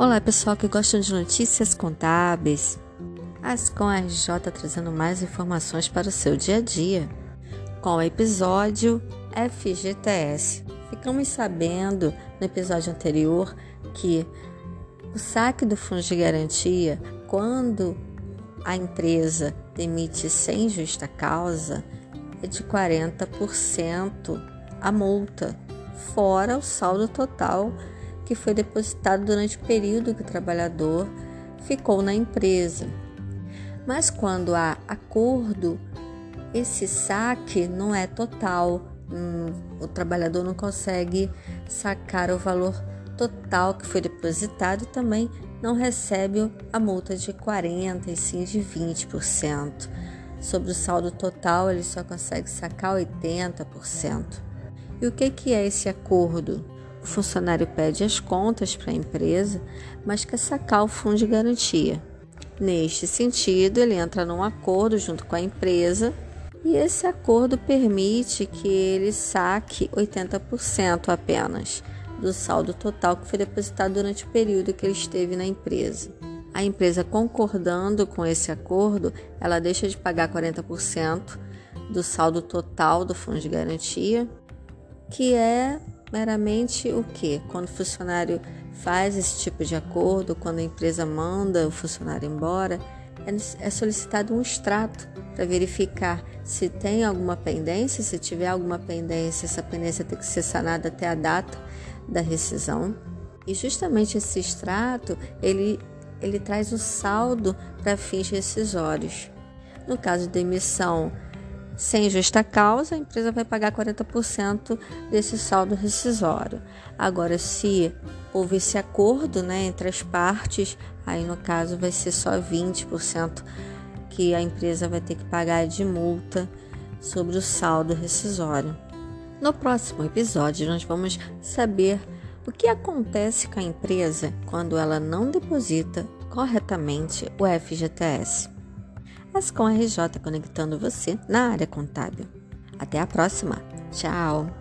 Olá, pessoal que gostam de notícias contábeis. Ascom RJ trazendo mais informações para o seu dia a dia. Com o episódio FGTS. Ficamos sabendo no episódio anterior que o saque do fundo de garantia, quando a empresa demite sem justa causa, é de 40% a multa, fora o saldo total que foi depositado durante o período que o trabalhador ficou na empresa. Mas quando há acordo, esse saque não é total. Hum, o trabalhador não consegue sacar o valor total que foi depositado e também não recebe a multa de 40% e sim de 20%. Sobre o saldo total, ele só consegue sacar 80%. E o que, que é esse acordo? O funcionário pede as contas para a empresa, mas quer sacar o fundo de garantia. Neste sentido, ele entra num acordo junto com a empresa e esse acordo permite que ele saque 80% apenas do saldo total que foi depositado durante o período que ele esteve na empresa. A empresa concordando com esse acordo, ela deixa de pagar 40% do saldo total do fundo de garantia, que é meramente o que? Quando o funcionário faz esse tipo de acordo, quando a empresa manda o funcionário embora, é, é solicitado um extrato para verificar se tem alguma pendência, se tiver alguma pendência, essa pendência tem que ser sanada até a data da rescisão. E justamente esse extrato, ele, ele traz o saldo para fins rescisórios. No caso de emissão sem justa causa, a empresa vai pagar 40% desse saldo rescisório. Agora, se houve esse acordo né, entre as partes, aí no caso vai ser só 20% que a empresa vai ter que pagar de multa sobre o saldo rescisório. No próximo episódio, nós vamos saber o que acontece com a empresa quando ela não deposita corretamente o FGTS. Ascom RJ conectando você na área contábil. Até a próxima. Tchau!